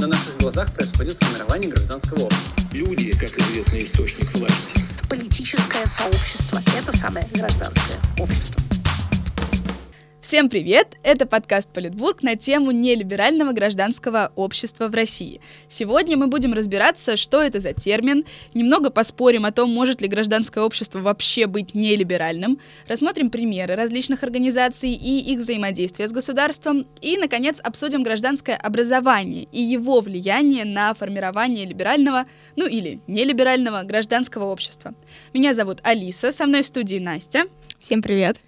На наших глазах происходит формирование гражданского общества. Люди, как известный источник власти. Политическое сообщество – это самое гражданское общество. Всем привет! Это подкаст Политбург на тему нелиберального гражданского общества в России. Сегодня мы будем разбираться, что это за термин, немного поспорим о том, может ли гражданское общество вообще быть нелиберальным, рассмотрим примеры различных организаций и их взаимодействия с государством, и, наконец, обсудим гражданское образование и его влияние на формирование либерального, ну или нелиберального гражданского общества. Меня зовут Алиса, со мной в студии Настя. Всем привет!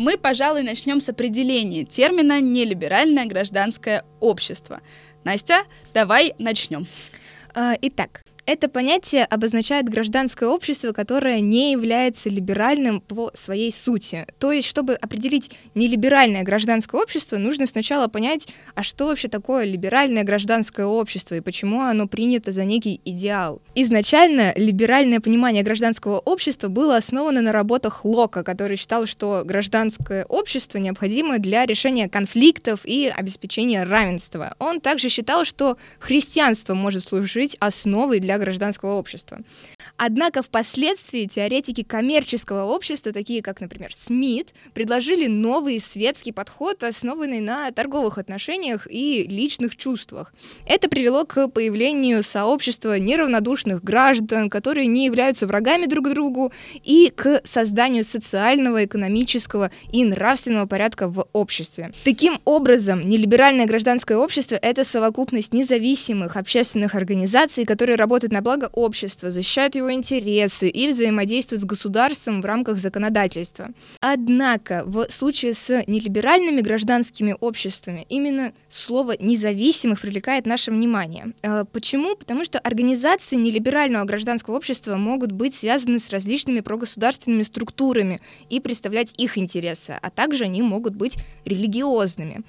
Мы, пожалуй, начнем с определения термина «нелиберальное гражданское общество». Настя, давай начнем. А, итак, это понятие обозначает гражданское общество, которое не является либеральным по своей сути. То есть, чтобы определить нелиберальное гражданское общество, нужно сначала понять, а что вообще такое либеральное гражданское общество и почему оно принято за некий идеал. Изначально либеральное понимание гражданского общества было основано на работах Лока, который считал, что гражданское общество необходимо для решения конфликтов и обеспечения равенства. Он также считал, что христианство может служить основой для гражданского общества. Однако впоследствии теоретики коммерческого общества, такие как, например, Смит, предложили новый светский подход, основанный на торговых отношениях и личных чувствах. Это привело к появлению сообщества неравнодушных граждан, которые не являются врагами друг другу, и к созданию социального, экономического и нравственного порядка в обществе. Таким образом, нелиберальное гражданское общество — это совокупность независимых общественных организаций, которые работают на благо общества, защищают его интересы и взаимодействуют с государством в рамках законодательства. Однако в случае с нелиберальными гражданскими обществами именно слово «независимых» привлекает наше внимание. Э, почему? Потому что организации нелиберального гражданского общества могут быть связаны с различными прогосударственными структурами и представлять их интересы, а также они могут быть религиозными.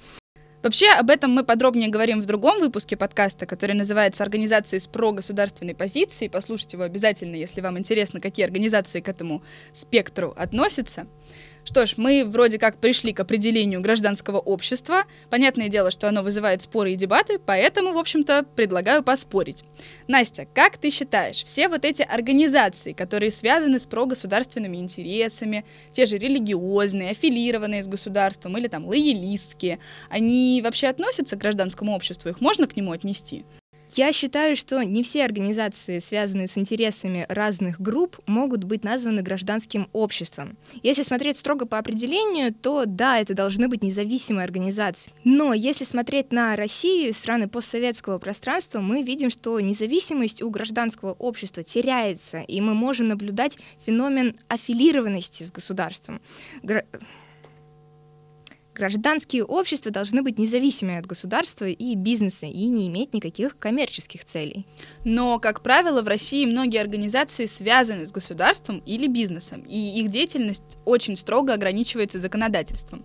Вообще, об этом мы подробнее говорим в другом выпуске подкаста, который называется «Организации с прогосударственной позицией». Послушайте его обязательно, если вам интересно, какие организации к этому спектру относятся. Что ж, мы вроде как пришли к определению гражданского общества. Понятное дело, что оно вызывает споры и дебаты, поэтому, в общем-то, предлагаю поспорить. Настя, как ты считаешь, все вот эти организации, которые связаны с прогосударственными интересами, те же религиозные, аффилированные с государством или там лоялистские, они вообще относятся к гражданскому обществу? Их можно к нему отнести? Я считаю, что не все организации, связанные с интересами разных групп, могут быть названы гражданским обществом. Если смотреть строго по определению, то да, это должны быть независимые организации. Но если смотреть на Россию, страны постсоветского пространства, мы видим, что независимость у гражданского общества теряется, и мы можем наблюдать феномен аффилированности с государством. Гра Гражданские общества должны быть независимыми от государства и бизнеса и не иметь никаких коммерческих целей. Но, как правило, в России многие организации связаны с государством или бизнесом, и их деятельность очень строго ограничивается законодательством.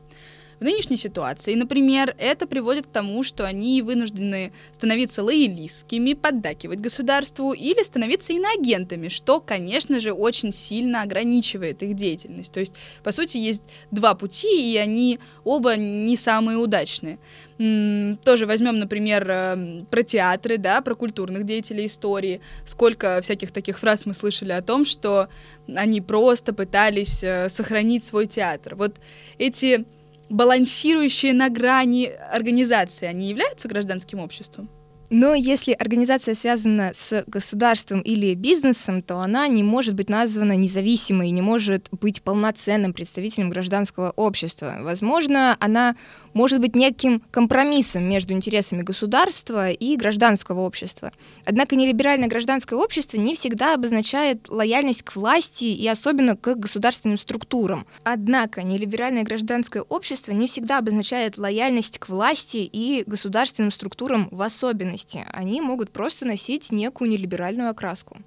В нынешней ситуации, например, это приводит к тому, что они вынуждены становиться лоялистскими, поддакивать государству или становиться иноагентами, что, конечно же, очень сильно ограничивает их деятельность. То есть, по сути, есть два пути, и они оба не самые удачные. Тоже возьмем, например, эм, про театры, да, про культурных деятелей истории. Сколько всяких таких фраз мы слышали о том, что они просто пытались э, сохранить свой театр. Вот эти балансирующие на грани организации, они являются гражданским обществом? Но если организация связана с государством или бизнесом, то она не может быть названа независимой, не может быть полноценным представителем гражданского общества. Возможно, она может быть неким компромиссом между интересами государства и гражданского общества. Однако нелиберальное гражданское общество не всегда обозначает лояльность к власти и особенно к государственным структурам. Однако нелиберальное гражданское общество не всегда обозначает лояльность к власти и государственным структурам в особенности ценности, они могут просто носить некую нелиберальную окраску.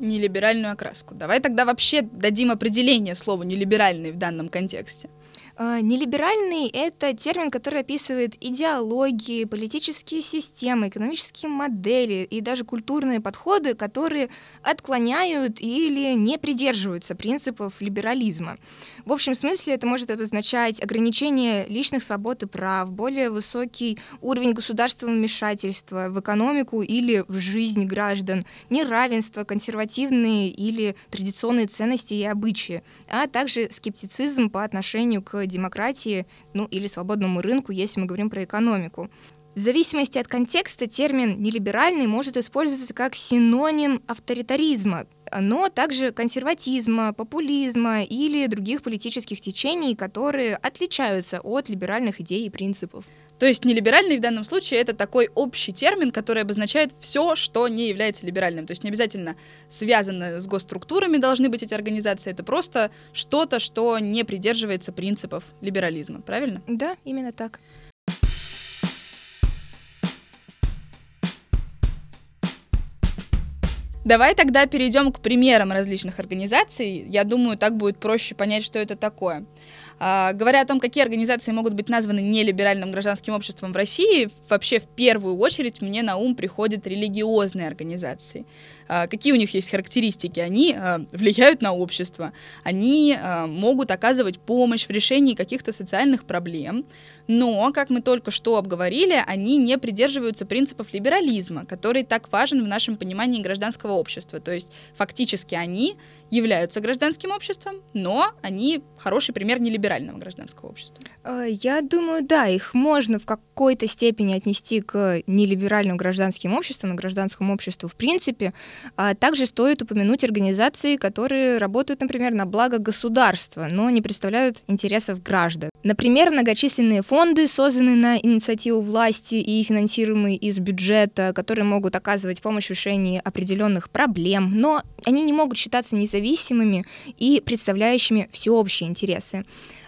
Нелиберальную окраску. Давай тогда вообще дадим определение слову нелиберальный в данном контексте. А, Нелиберальный — это термин, который описывает идеологии, политические системы, экономические модели и даже культурные подходы, которые отклоняют или не придерживаются принципов либерализма. В общем смысле это может обозначать ограничение личных свобод и прав, более высокий уровень государственного вмешательства в экономику или в жизнь граждан, неравенство, консервативные или традиционные ценности и обычаи, а также скептицизм по отношению к демократии, ну или свободному рынку, если мы говорим про экономику. В зависимости от контекста термин «нелиберальный» может использоваться как синоним авторитаризма, но также консерватизма, популизма или других политических течений, которые отличаются от либеральных идей и принципов. То есть нелиберальный в данном случае это такой общий термин, который обозначает все, что не является либеральным. То есть не обязательно связано с госструктурами должны быть эти организации, это просто что-то, что не придерживается принципов либерализма, правильно? Да, именно так. Давай тогда перейдем к примерам различных организаций. Я думаю, так будет проще понять, что это такое. А, говоря о том, какие организации могут быть названы нелиберальным гражданским обществом в России, вообще в первую очередь мне на ум приходят религиозные организации. А, какие у них есть характеристики? Они а, влияют на общество, они а, могут оказывать помощь в решении каких-то социальных проблем, но, как мы только что обговорили, они не придерживаются принципов либерализма, который так важен в нашем понимании гражданского общества. То есть фактически они являются гражданским обществом, но они хороший пример нелиберального гражданского общества. Э, Я думаю, да, их можно в какой-то степени отнести к нелиберальным гражданским обществам и гражданскому обществу в принципе. А Также стоит упомянуть организации, которые работают, например, на благо государства, но не представляют интересов граждан. Например, многочисленные фонды, созданные на инициативу власти и финансируемые из бюджета, которые могут оказывать помощь в решении определенных проблем, но они не могут считаться независимыми и представляющими всеобщие интересы.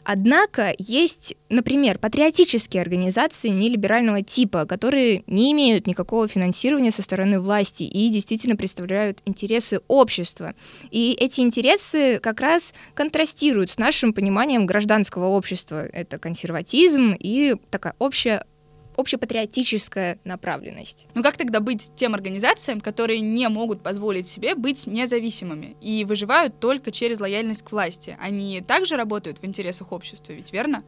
Однако есть, например, патриотические организации нелиберального типа, которые не имеют никакого финансирования со стороны власти и действительно представляют интересы общества. И эти интересы как раз контрастируют с нашим пониманием гражданского общества. Это консерватизм и такая общая общепатриотическая направленность. Ну как тогда быть тем организациям, которые не могут позволить себе быть независимыми и выживают только через лояльность к власти? Они также работают в интересах общества, ведь верно?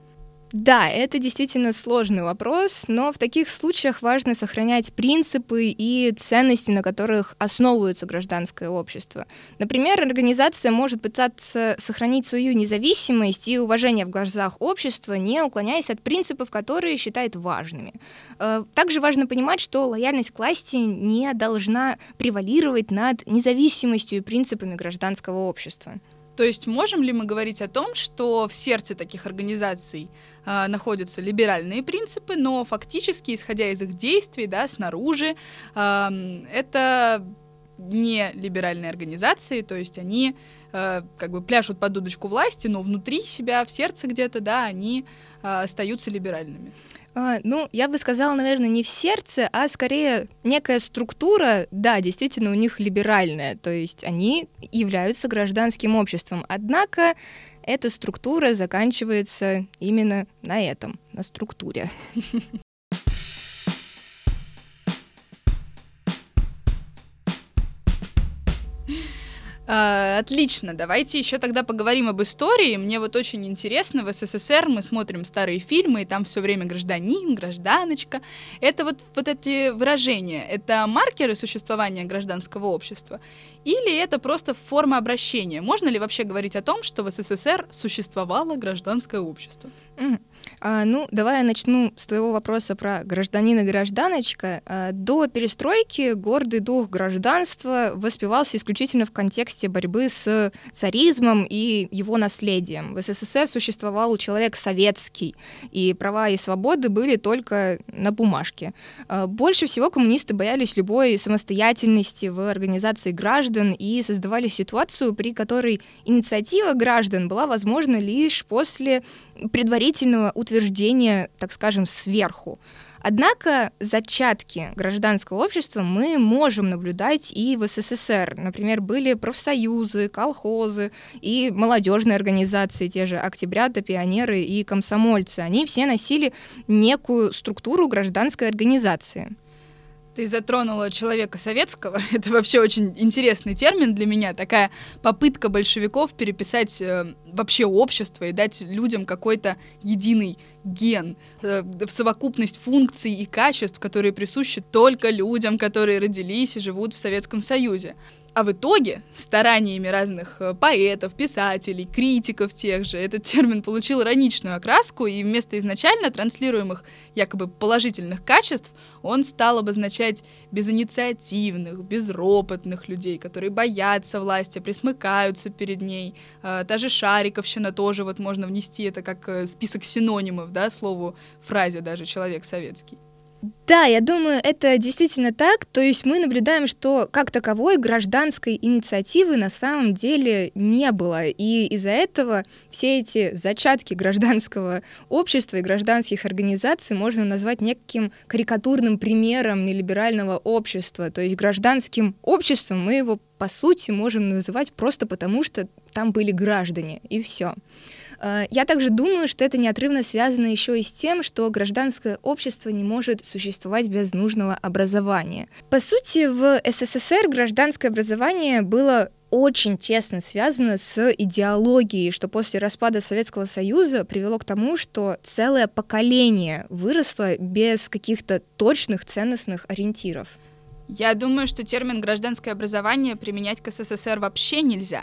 Да, это действительно сложный вопрос, но в таких случаях важно сохранять принципы и ценности, на которых основывается гражданское общество. Например, организация может пытаться сохранить свою независимость и уважение в глазах общества, не уклоняясь от принципов, которые считает важными. Э, Также важно понимать, что лояльность к власти не должна превалировать над независимостью и принципами гражданского общества. То есть можем ли мы говорить о том, что в сердце таких организаций а, находятся либеральные принципы, но фактически, исходя из их действий, да, снаружи, а, это не либеральные организации, то есть они а, как бы пляшут под дудочку власти, но внутри себя, в сердце где-то, да, они а, остаются либеральными. А, ну, я бы сказала, наверное, не в сердце, а скорее некая структура, да, действительно, у них либеральная, то есть они являются гражданским обществом. Однако эта структура заканчивается именно на этом, на структуре. Отлично, давайте еще тогда поговорим об истории. Мне вот очень интересно, в СССР мы смотрим старые фильмы, и там все время гражданин, гражданочка. Это вот, вот эти выражения, это маркеры существования гражданского общества? Или это просто форма обращения? Можно ли вообще говорить о том, что в СССР существовало гражданское общество? Мгм. А, ну, давай я начну с твоего вопроса про гражданина гражданочка. А, до перестройки гордый дух гражданства воспевался исключительно в контексте борьбы с царизмом и его наследием. В СССР существовал человек советский, и права и свободы были только на бумажке. А, Больше всего коммунисты боялись любой самостоятельности в организации граждан и создавали ситуацию, при которой инициатива граждан была возможна лишь после предварительного утверждения, так скажем, сверху. Однако зачатки гражданского общества мы можем наблюдать и в СССР. Например, были профсоюзы, колхозы и молодежные организации, те же октябрята, пионеры и комсомольцы. Они все носили некую структуру гражданской организации. Ты затронула человека советского. Это вообще очень интересный термин для меня. Такая попытка большевиков переписать э, вообще общество и дать людям какой-то единый ген, э, совокупность функций и качеств, которые присущи только людям, которые родились и живут в Советском Союзе. А в итоге, стараниями разных э, поэтов, писателей, критиков тех же, этот термин получил ироничную окраску, и вместо изначально транслируемых якобы положительных качеств он стал обозначать безинициативных, безропотных людей, которые боятся власти, присмыкаются перед ней. Э, та Шариковщина тоже вот можно внести это как э, список синонимов, да, слову, фразе даже «человек советский». Да, я думаю, это действительно так. То есть мы наблюдаем, что как таковой гражданской инициативы на самом деле не было. И из-за этого все эти зачатки гражданского общества и гражданских организаций можно назвать неким карикатурным примером нелиберального общества. То есть гражданским обществом мы его, по сути, можем называть просто потому, что там были граждане, и все. Э, я также думаю, что это неотрывно связано еще и с тем, что гражданское общество не может существовать без нужного образования. По сути, в СССР гражданское образование было очень тесно связано с идеологией, что после распада Советского Союза привело к тому, что целое поколение выросло без каких-то точных ценностных ориентиров. Я думаю, что термин гражданское образование применять к СССР вообще нельзя.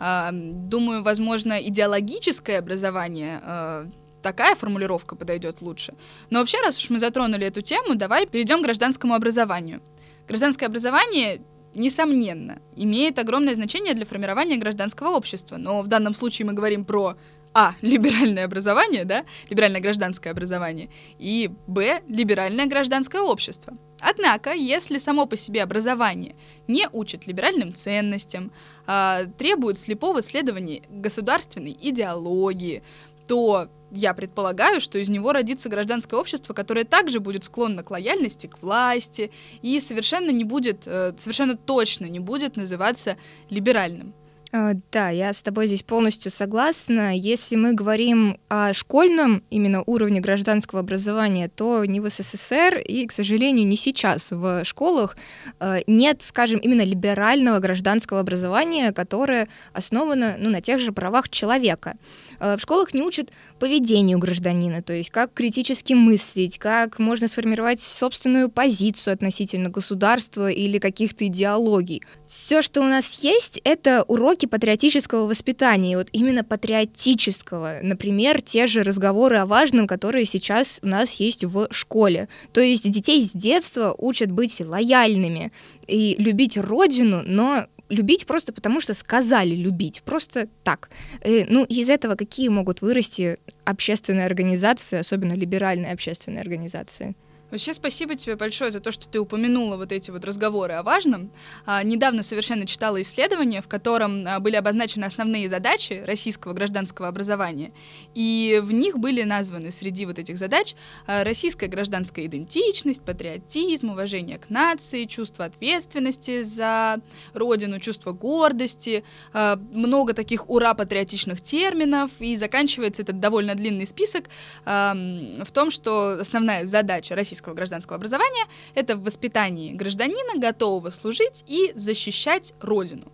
Думаю, возможно, идеологическое образование э, такая формулировка подойдет лучше. Но вообще, раз уж мы затронули эту тему, давай перейдем к гражданскому образованию. Гражданское образование несомненно, имеет огромное значение для формирования гражданского общества. Но в данном случае мы говорим про а. Либеральное образование, да, либеральное гражданское образование, и Б. Либеральное гражданское общество. Однако, если само по себе образование не учит либеральным ценностям, а, требует слепого следования государственной идеологии, то я предполагаю, что из него родится гражданское общество, которое также будет склонно к лояльности к власти и совершенно не будет, э, совершенно точно не будет называться либеральным. А, да, я с тобой здесь полностью согласна. Если мы говорим о школьном именно уровне гражданского образования, то не в СССР и, к сожалению, не сейчас в школах э, нет, скажем, именно либерального гражданского образования, которое основано ну, на тех же правах человека. Э, в школах не учат поведению гражданина, то есть как критически мыслить, как можно сформировать собственную позицию относительно государства или каких-то идеологий. Все, что у нас есть, это уроки патриотического воспитания, вот именно патриотического. Например, те же разговоры о важном, которые сейчас у нас есть в школе. То есть детей с детства учат быть лояльными и любить родину, но любить просто потому, что сказали любить, просто так. И, э, ну, из этого какие могут вырасти общественные организации, особенно либеральные общественные организации? Вообще спасибо тебе большое за то, что ты упомянула вот эти вот разговоры о важном. А, недавно совершенно читала исследование, в котором а, были обозначены основные задачи российского гражданского образования, и в них были названы среди вот этих задач а, российская гражданская идентичность, патриотизм, уважение к нации, чувство ответственности за родину, чувство гордости, а, много таких ура-патриотичных терминов, и заканчивается этот довольно длинный список а, в том, что основная задача российского российского гражданского образования — это в воспитании гражданина, готового служить и защищать Родину.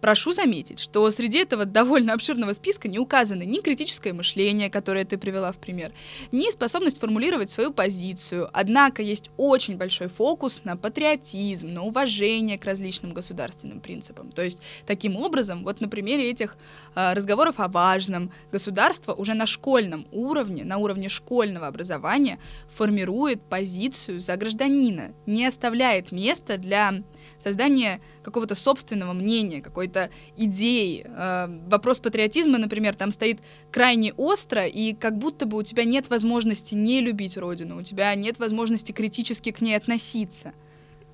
Прошу заметить, что среди этого довольно обширного списка не указаны ни критическое мышление, которое ты привела в пример, ни способность формулировать свою позицию. Однако есть очень большой фокус на патриотизм, на уважение к различным государственным принципам. То есть, таким образом, вот на примере этих э, разговоров о важном, государство уже на школьном уровне, на уровне школьного образования формирует позицию за гражданина, не оставляет места для создание какого-то собственного мнения, какой-то идеи. Э, вопрос патриотизма, например, там стоит крайне остро, и как будто бы у тебя нет возможности не любить родину, у тебя нет возможности критически к ней относиться.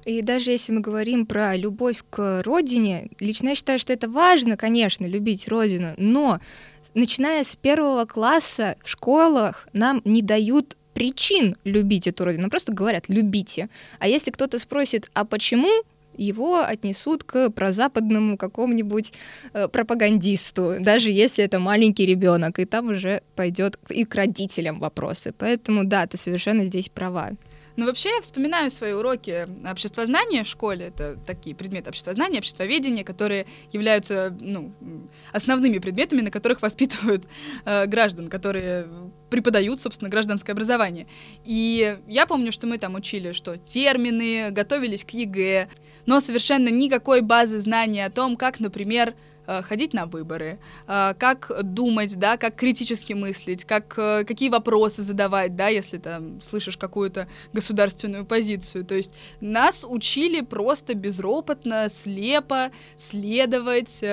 И даже если мы говорим про любовь к родине, лично я считаю, что это важно, конечно, любить родину, но начиная с первого класса в школах нам не дают причин любить эту родину, просто говорят «любите». А если кто-то спросит «а почему?», его отнесут к прозападному какому-нибудь э, пропагандисту, даже если это маленький ребенок, и там уже пойдет и к родителям вопросы. Поэтому да, ты совершенно здесь права. Ну, вообще, я вспоминаю свои уроки обществознания в школе. Это такие предметы обществознания, обществоведения, которые являются ну, основными предметами, на которых воспитывают э, граждан, которые преподают, собственно, гражданское образование. И я помню, что мы там учили, что термины, готовились к ЕГЭ, но совершенно никакой базы знаний о том, как, например, ходить на выборы, э, как думать, да, как критически мыслить, как, э, какие вопросы задавать, да, если там слышишь какую-то государственную позицию. То есть нас учили просто безропотно, слепо следовать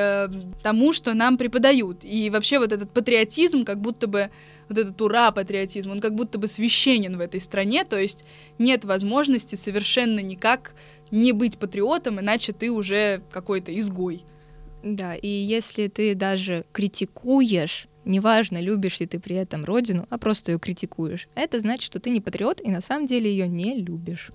тому, что нам преподают. И вообще вот этот патриотизм, как будто бы вот этот ура-патриотизм, он как будто бы священен в этой стране, то есть нет возможности совершенно никак не быть патриотом, иначе ты уже какой-то изгой. Да, и если ты даже критикуешь, неважно, любишь ли ты при этом родину, а просто ее критикуешь, это значит, что ты не патриот и на самом деле ее не любишь.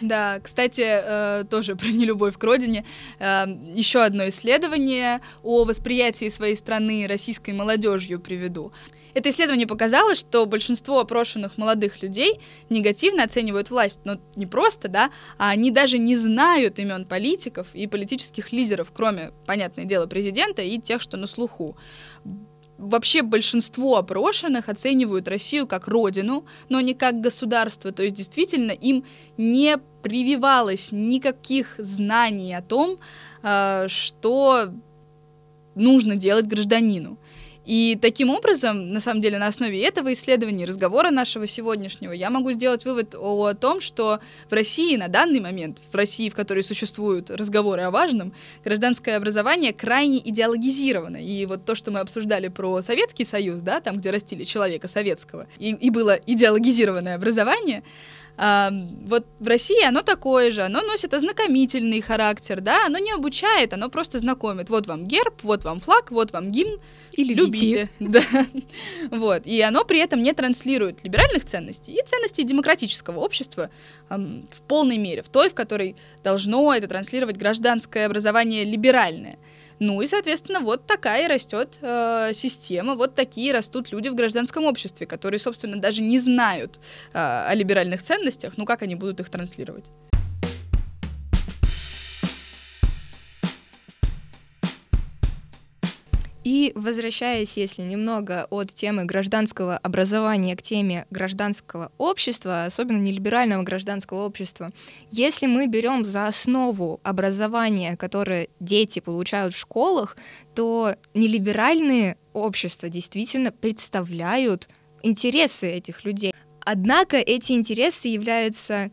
Да, кстати, э, тоже про нелюбовь к родине. Э, еще одно исследование о восприятии своей страны российской молодежью приведу. Это исследование показало, что большинство опрошенных молодых людей негативно оценивают власть, но не просто, да, а они даже не знают имен политиков и политических лидеров, кроме, понятное дело, президента и тех, что на слуху вообще большинство опрошенных оценивают Россию как родину, но не как государство. То есть действительно им не прививалось никаких знаний о том, э, что нужно делать гражданину. И таким образом, на самом деле, на основе этого исследования, разговора нашего сегодняшнего, я могу сделать вывод о, о том, что в России на данный момент, в России, в которой существуют разговоры о важном, гражданское образование крайне идеологизировано. И вот то, что мы обсуждали про Советский Союз, да, там, где растили человека советского, и, и было идеологизированное образование, а, вот в России оно такое же, оно носит ознакомительный характер, да, оно не обучает, оно просто знакомит. Вот вам герб, вот вам флаг, вот вам гимн. И любите. Да. Вот. И оно при этом не транслирует либеральных ценностей и ценностей демократического общества в полной мере, в той, в которой должно это транслировать гражданское образование либеральное. Ну и, соответственно, вот такая растет э, система, вот такие растут люди в гражданском обществе, которые, собственно, даже не знают э, о либеральных ценностях, ну как они будут их транслировать? Возвращаясь, если немного от темы гражданского образования к теме гражданского общества, особенно нелиберального гражданского общества, если мы берем за основу образование, которое дети получают в школах, то нелиберальные общества действительно представляют интересы этих людей. Однако эти интересы являются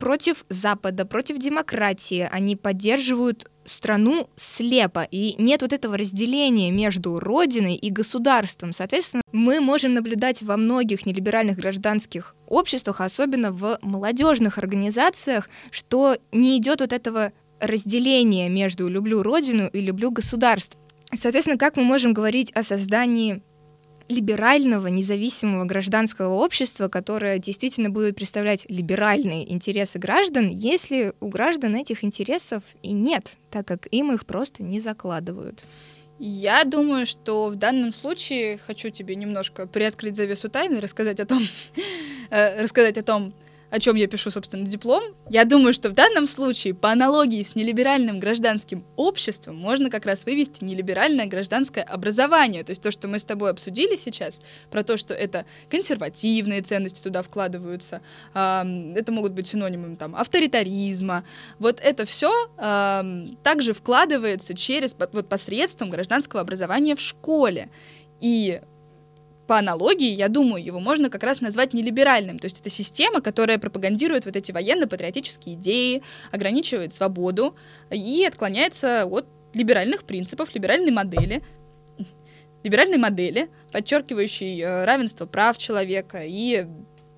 против Запада, против демократии. Они поддерживают страну слепо, и нет вот этого разделения между родиной и государством. Соответственно, мы можем наблюдать во многих нелиберальных гражданских обществах, особенно в молодежных организациях, что не идет вот этого разделения между люблю родину и люблю государство. Соответственно, как мы можем говорить о создании либерального, независимого гражданского общества, которое действительно будет представлять либеральные интересы граждан, если у граждан этих интересов и нет, так как им их просто не закладывают. Я думаю, что в данном случае хочу тебе немножко приоткрыть завесу тайны, рассказать о том, э, рассказать о том, о чем я пишу, собственно, диплом, я думаю, что в данном случае, по аналогии с нелиберальным гражданским обществом, можно как раз вывести нелиберальное гражданское образование. То есть то, что мы с тобой обсудили сейчас, про то, что это консервативные ценности туда вкладываются, э, это могут быть синонимами там, авторитаризма. Вот это все э, также вкладывается через, вот посредством гражданского образования в школе. И по аналогии, я думаю, его можно как раз назвать нелиберальным. То есть это система, которая пропагандирует вот эти военно-патриотические идеи, ограничивает свободу и отклоняется от либеральных принципов, либеральной модели, либеральной модели, подчеркивающей э, равенство прав человека и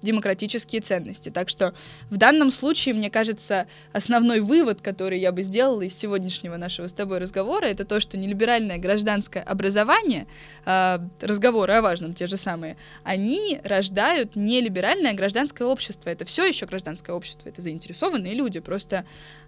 демократические ценности. Так что в данном случае, мне кажется, основной вывод, который я бы сделала из сегодняшнего нашего с тобой разговора, это то, что нелиберальное гражданское образование, э, разговоры о важном те же самые, они рождают нелиберальное гражданское общество. Это все еще гражданское общество, это заинтересованные люди, просто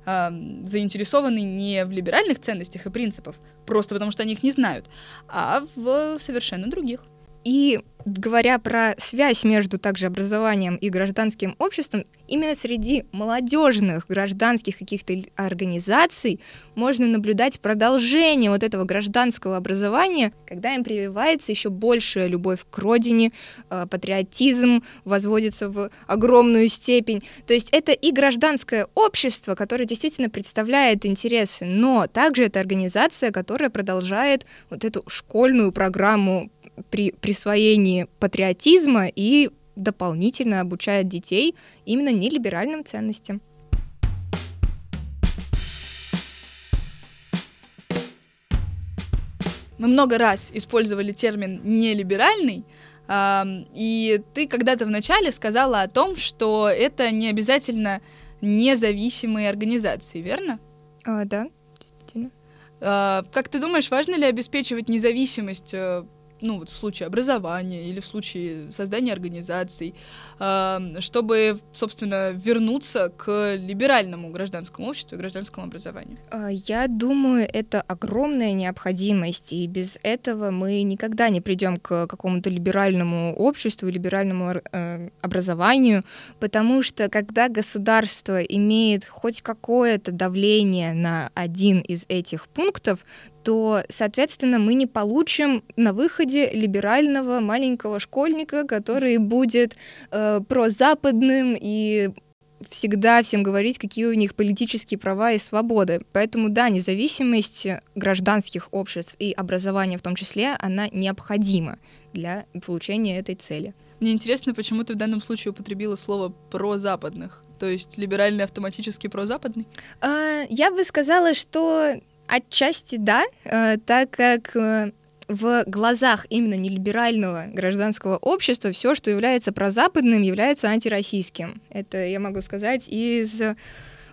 э, заинтересованы не в либеральных ценностях и принципах, просто потому что они их не знают, а в совершенно других. И говоря про связь между также образованием и гражданским обществом, именно среди молодежных гражданских каких-то организаций можно наблюдать продолжение вот этого гражданского образования, когда им прививается еще большая любовь к родине, э, патриотизм возводится в огромную степень. То есть это и гражданское общество, которое действительно представляет интересы, но также это организация, которая продолжает вот эту школьную программу при присвоении патриотизма и дополнительно обучает детей именно нелиберальным ценностям. Мы много раз использовали термин нелиберальный, и ты когда-то вначале сказала о том, что это не обязательно независимые организации, верно? А, да, действительно. А, как ты думаешь, важно ли обеспечивать независимость э, ну вот в случае образования или в случае создания организаций, чтобы, собственно, вернуться к либеральному гражданскому обществу и гражданскому образованию? А, я думаю, это огромная необходимость, и без этого мы никогда не придем к какому-то либеральному обществу, либеральному э, образованию, потому что когда государство имеет хоть какое-то давление на один из этих пунктов, то, соответственно, мы не получим на выходе либерального маленького школьника, который будет э, прозападным и всегда всем говорить, какие у них политические права и свободы. Поэтому, да, независимость гражданских обществ и образования в том числе, она необходима для получения этой цели. Мне интересно, почему ты в данном случае употребила слово «прозападных», то есть либеральный автоматически прозападный? А, я бы сказала, что Отчасти да, э, так как э, в глазах именно нелиберального гражданского общества все, что является прозападным, является антироссийским. Это я могу сказать из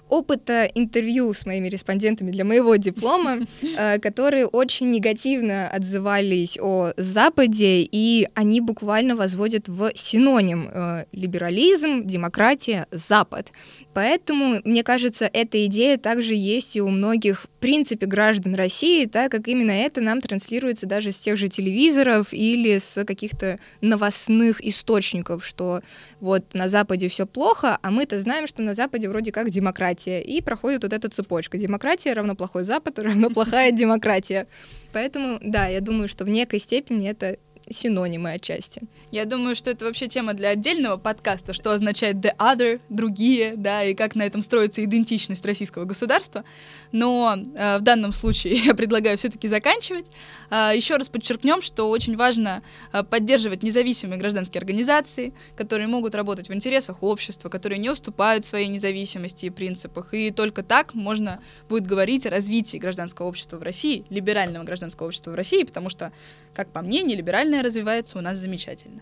опыта интервью с моими респондентами для моего диплома, э, которые очень негативно отзывались о Западе, и они буквально возводят в синоним либерализм, демократия, Запад. Поэтому, мне кажется, эта идея также есть и у многих, принципе, граждан России, так как именно это нам транслируется даже с тех же телевизоров или с каких-то новостных источников, что вот на Западе все плохо, а мы-то знаем, что на Западе вроде как демократия. И проходит вот эта цепочка. Демократия равно плохой Запад, равно плохая демократия. Поэтому, да, я думаю, что в некой степени это синонимы отчасти. Я думаю, что это вообще тема для отдельного подкаста, что означает the other, другие, да, и как на этом строится идентичность российского государства. Но э, в данном случае я предлагаю все-таки заканчивать. Э, еще раз подчеркнем, что очень важно э, поддерживать независимые гражданские организации, которые могут работать в интересах общества, которые не уступают своей независимости и принципах. И только так можно будет говорить о развитии гражданского общества в России, либерального гражданского общества в России, потому что, как по мне, нелиберальное развивается у нас замечательно.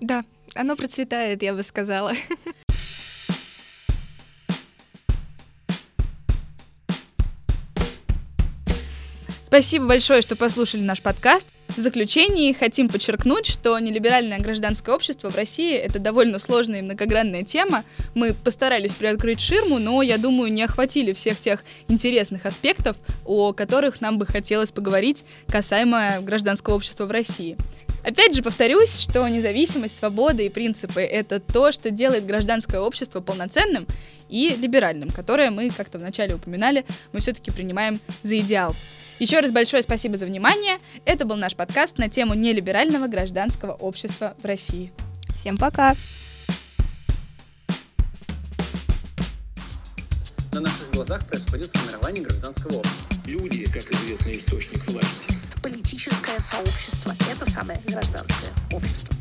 Да, оно процветает, я бы сказала. Спасибо большое, что послушали наш подкаст. В заключении хотим подчеркнуть, что нелиберальное гражданское общество в России — это довольно сложная и многогранная тема. Мы постарались приоткрыть ширму, но, я думаю, не охватили всех тех интересных аспектов, о которых нам бы хотелось поговорить касаемо гражданского общества в России. Опять же, повторюсь, что независимость, свобода и принципы — это то, что делает гражданское общество полноценным и либеральным, которое мы, как-то вначале упоминали, мы все-таки принимаем за идеал. Еще раз большое спасибо за внимание. Это был наш подкаст на тему нелиберального гражданского общества в России. Всем пока! На наших глазах происходит формирование гражданского общества. Люди, как известный источник власти. Политическое сообщество – это самое гражданское общество.